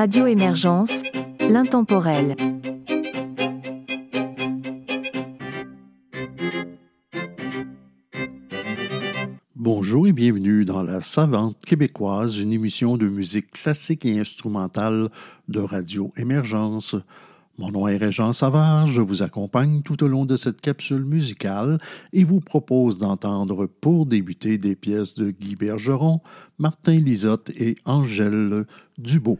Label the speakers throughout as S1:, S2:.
S1: Radio Émergence, l'intemporel.
S2: Bonjour et bienvenue dans La Savante québécoise, une émission de musique classique et instrumentale de Radio Émergence. Mon nom est Régent Savard, je vous accompagne tout au long de cette capsule musicale et vous propose d'entendre pour débuter des pièces de Guy Bergeron, Martin Lisotte et Angèle Dubo.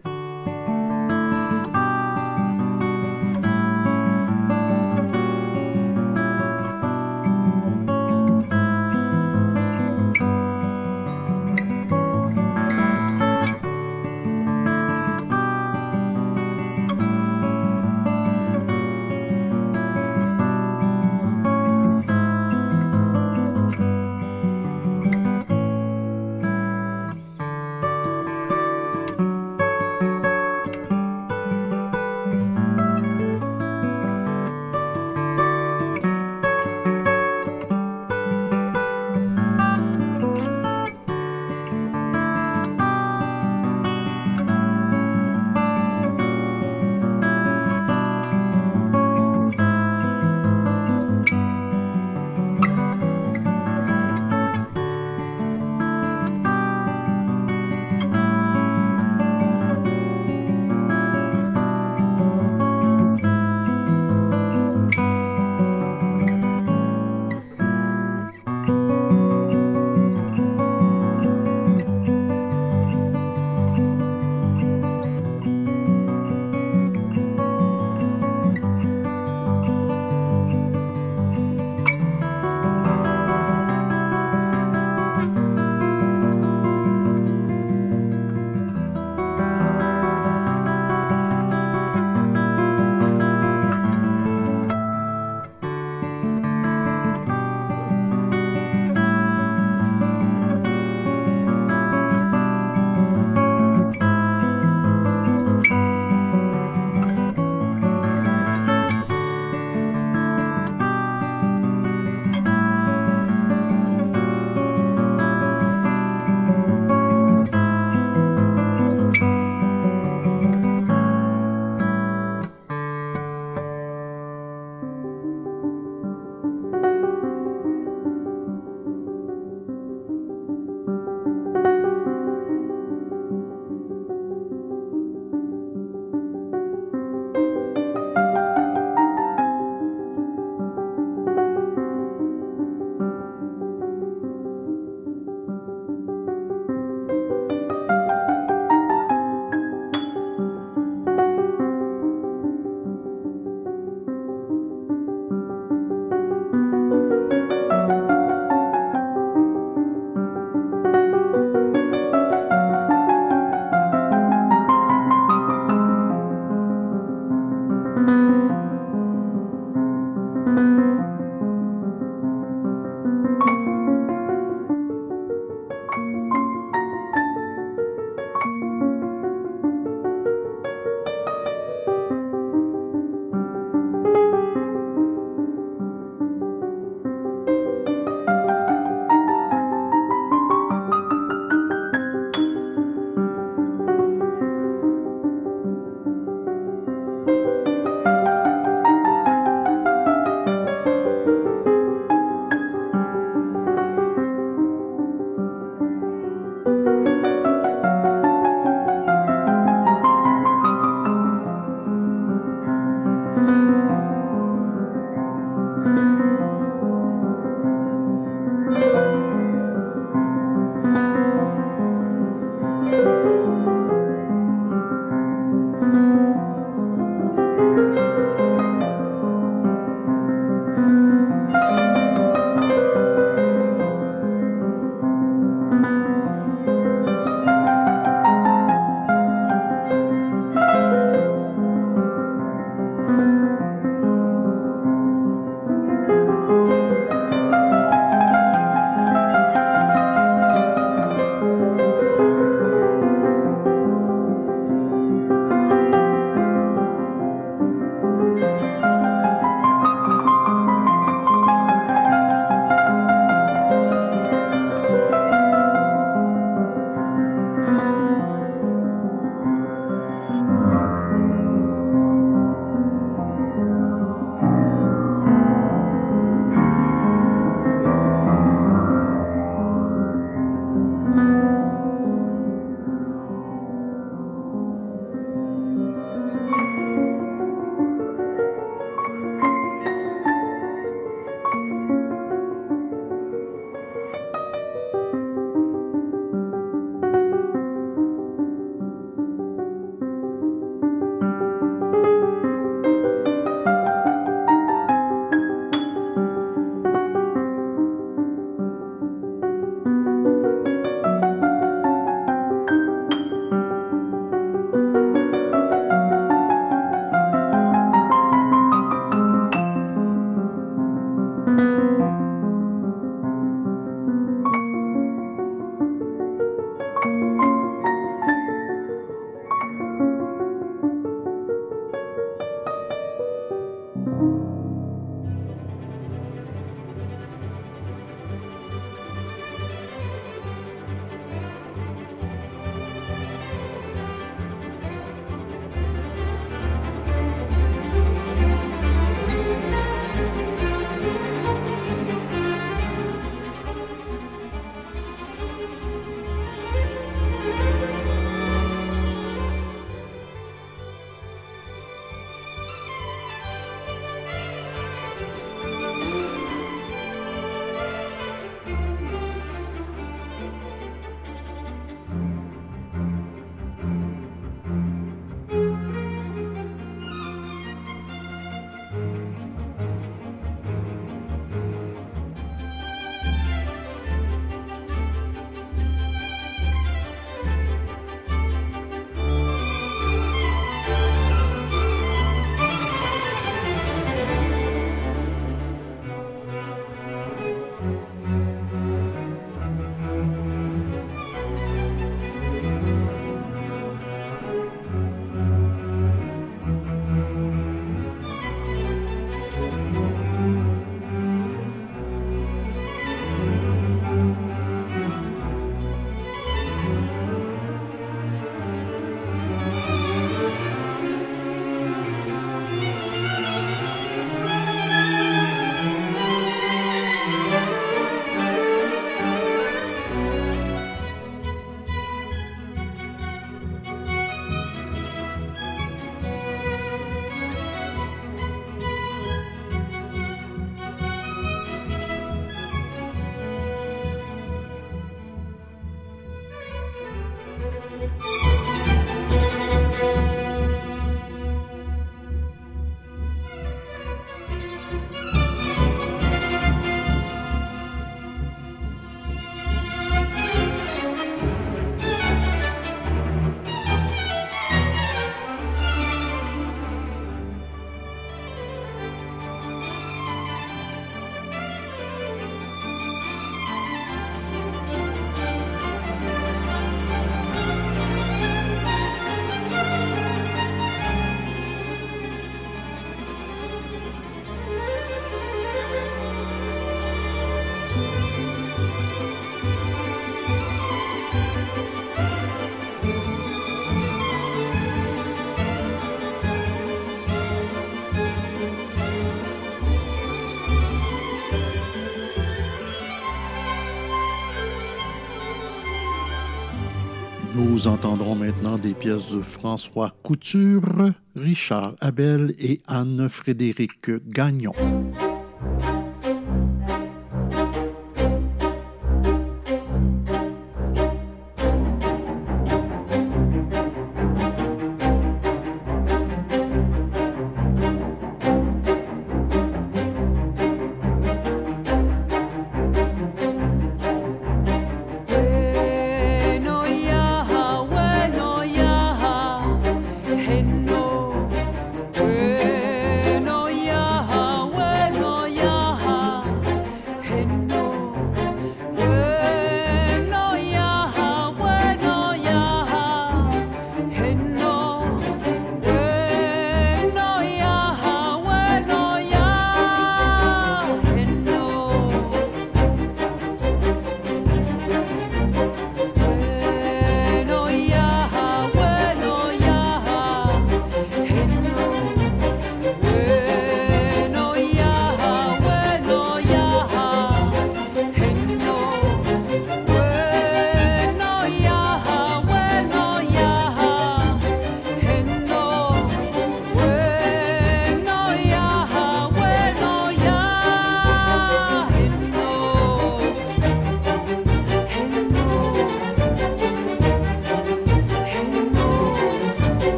S1: Entendrons maintenant des pièces de François Couture, Richard Abel et Anne-Frédéric Gagnon.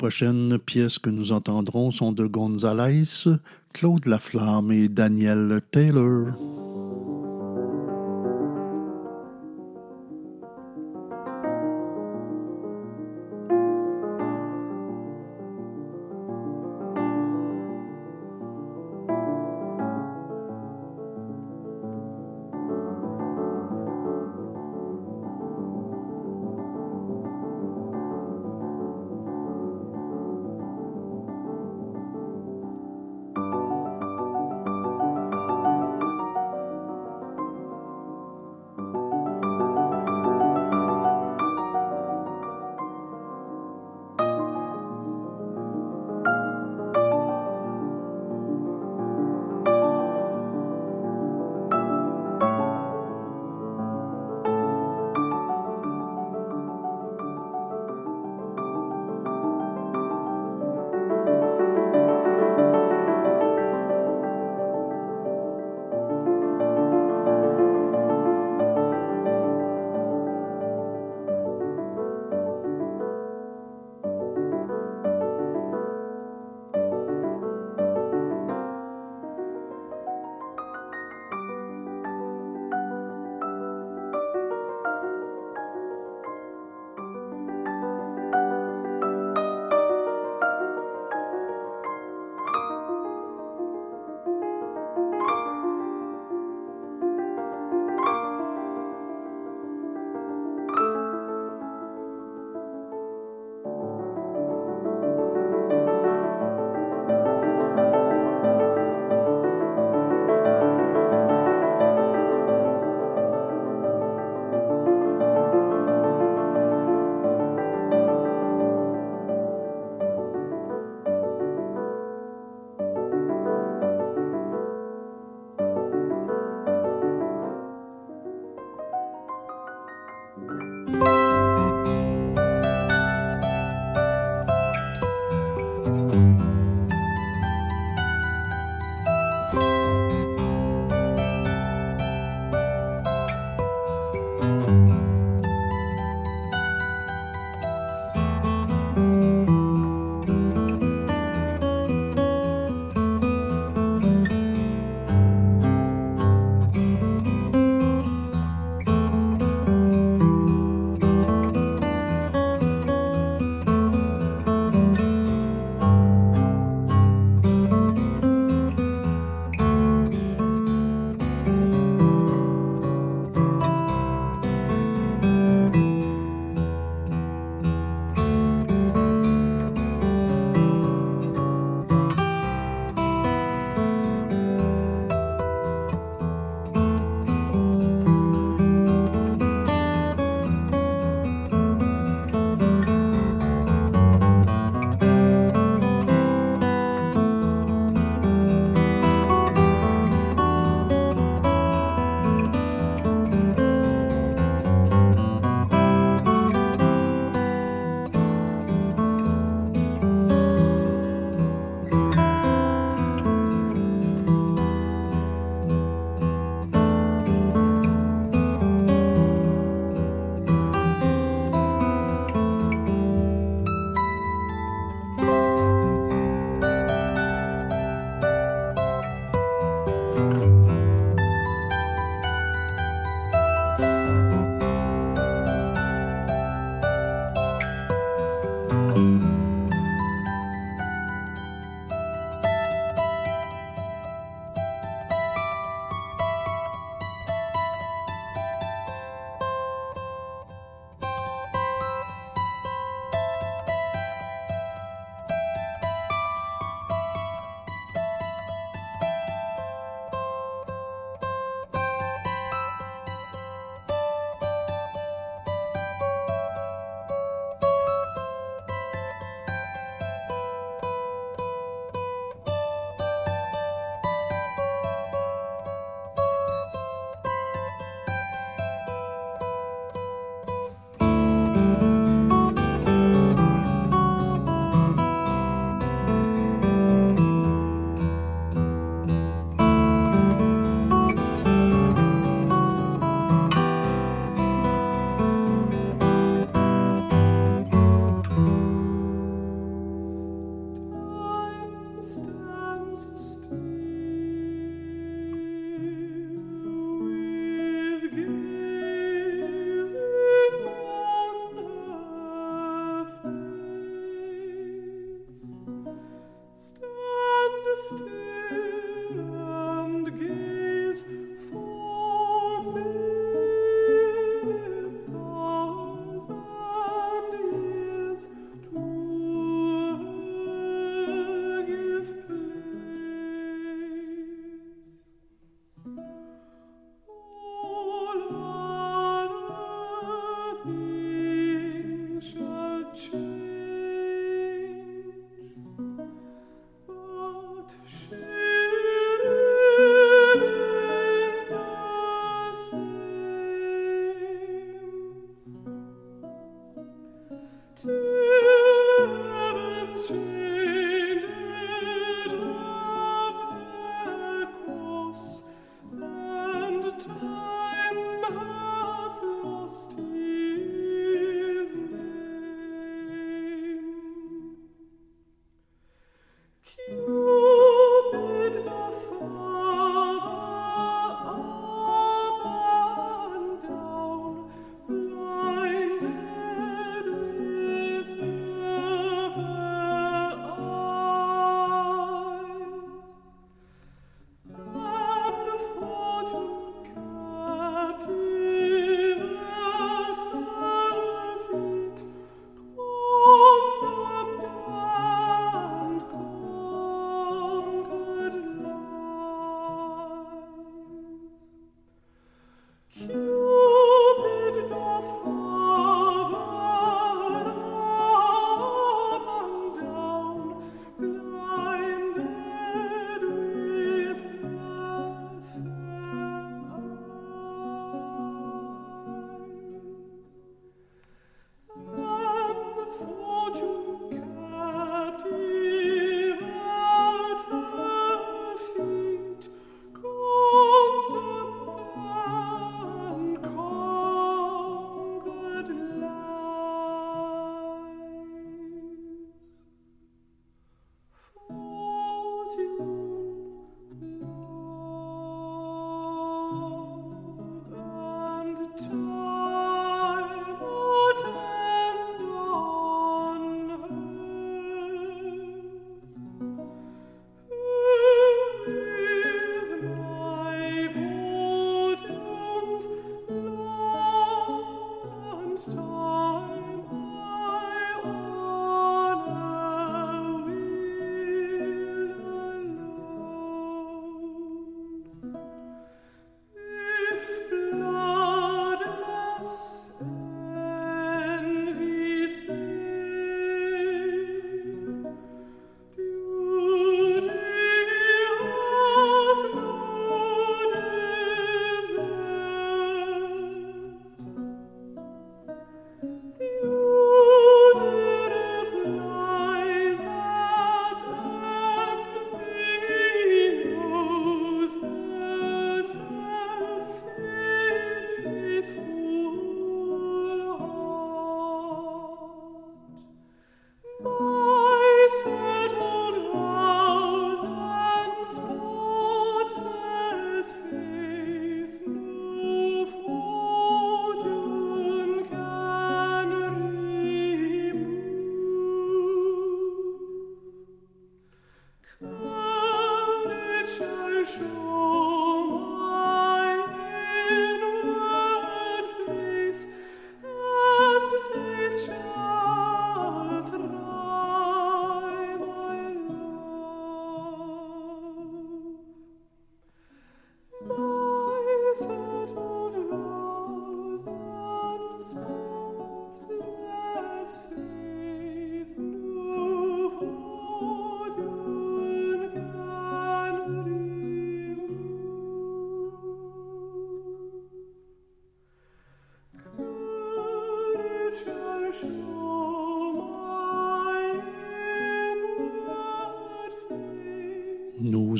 S2: Prochaines pièces que nous entendrons sont de Gonzalez, Claude Laflamme et Daniel Taylor.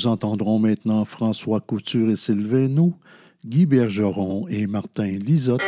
S2: Nous entendrons maintenant François Couture et Sylvain nous, Guy Bergeron et Martin Lisotte.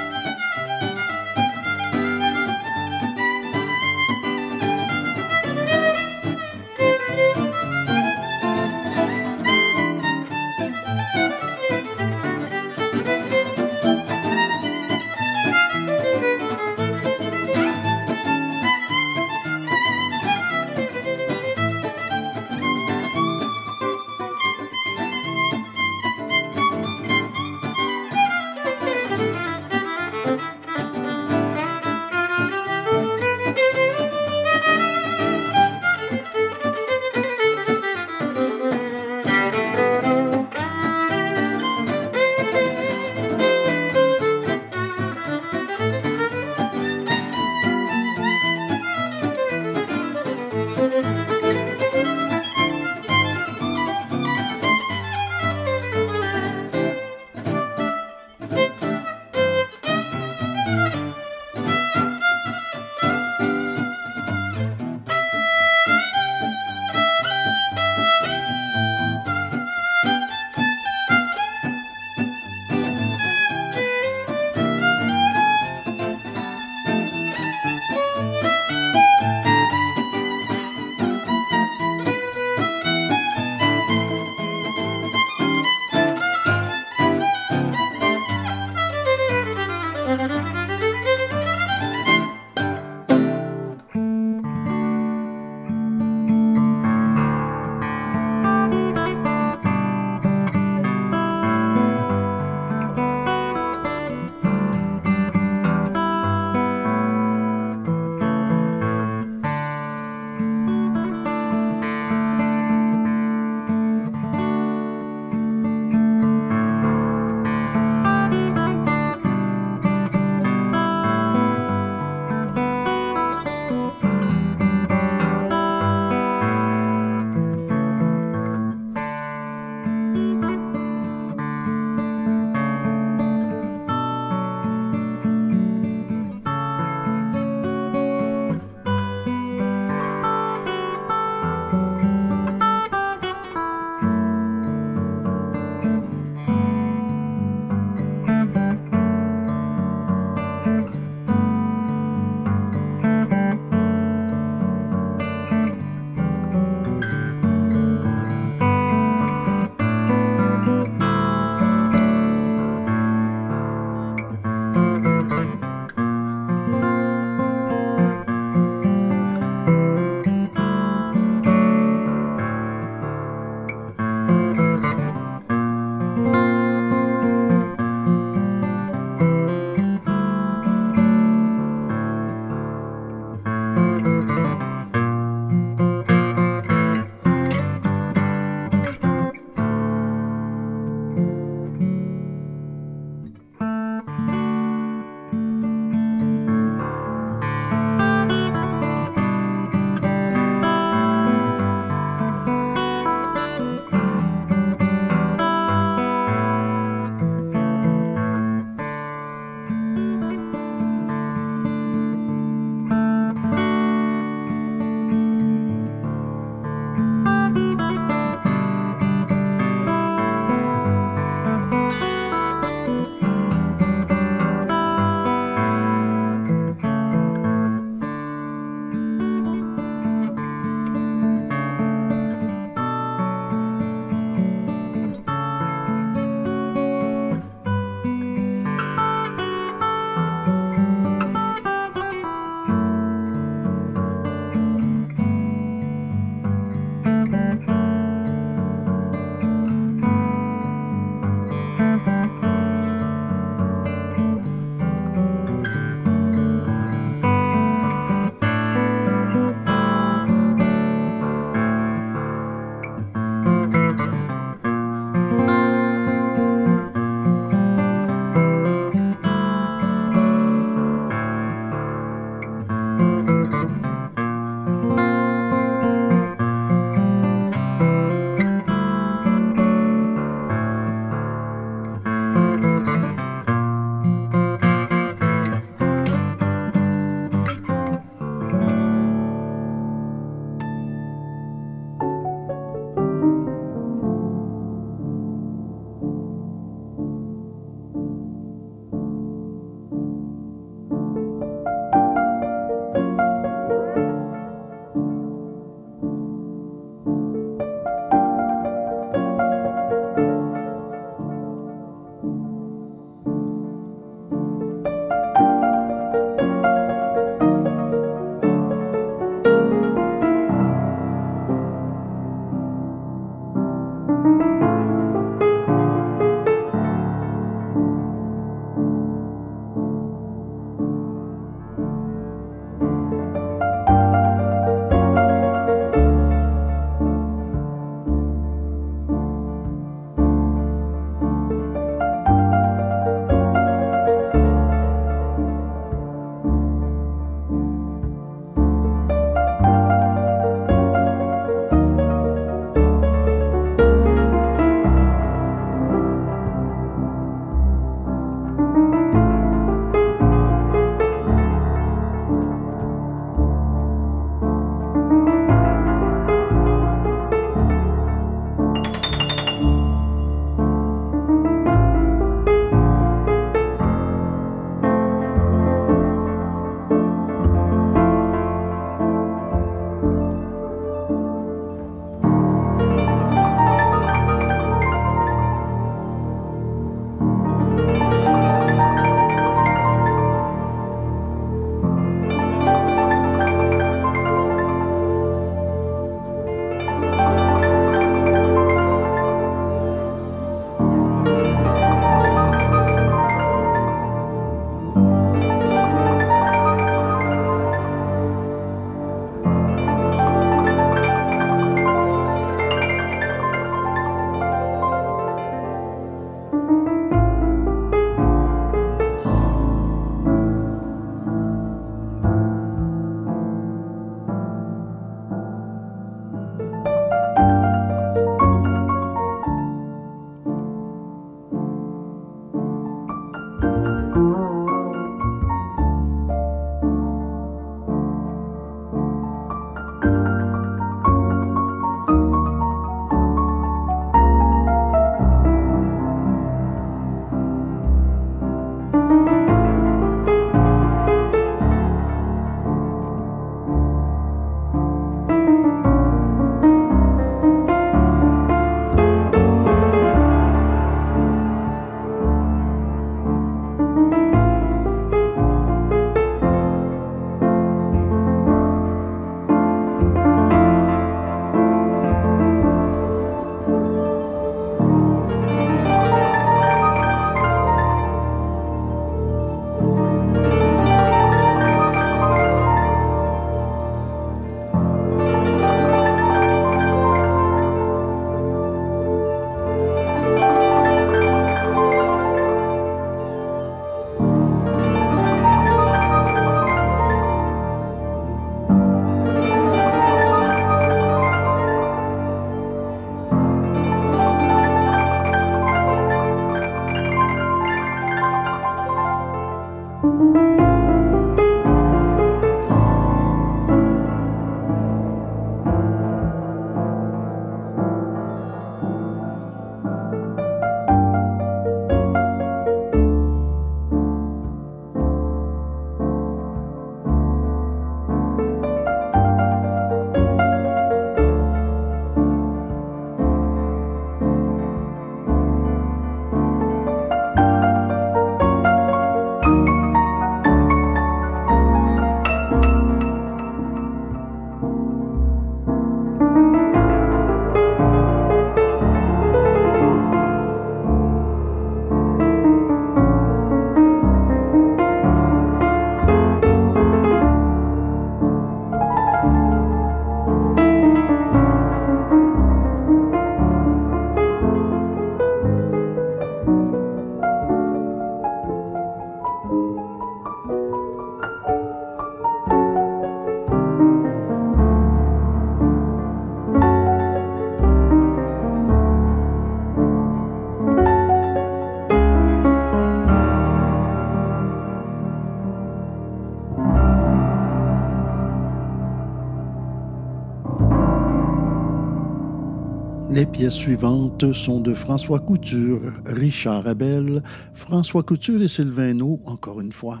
S2: Les pièces suivantes sont de François Couture, Richard Abel, François Couture et Sylvain encore une fois.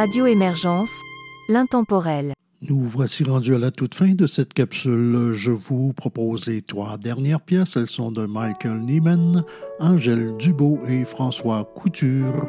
S1: Radio Émergence, l'intemporel.
S2: Nous voici rendus à la toute fin de cette capsule. Je vous propose les trois dernières pièces. Elles sont de Michael Neiman, Angèle Dubo et François Couture.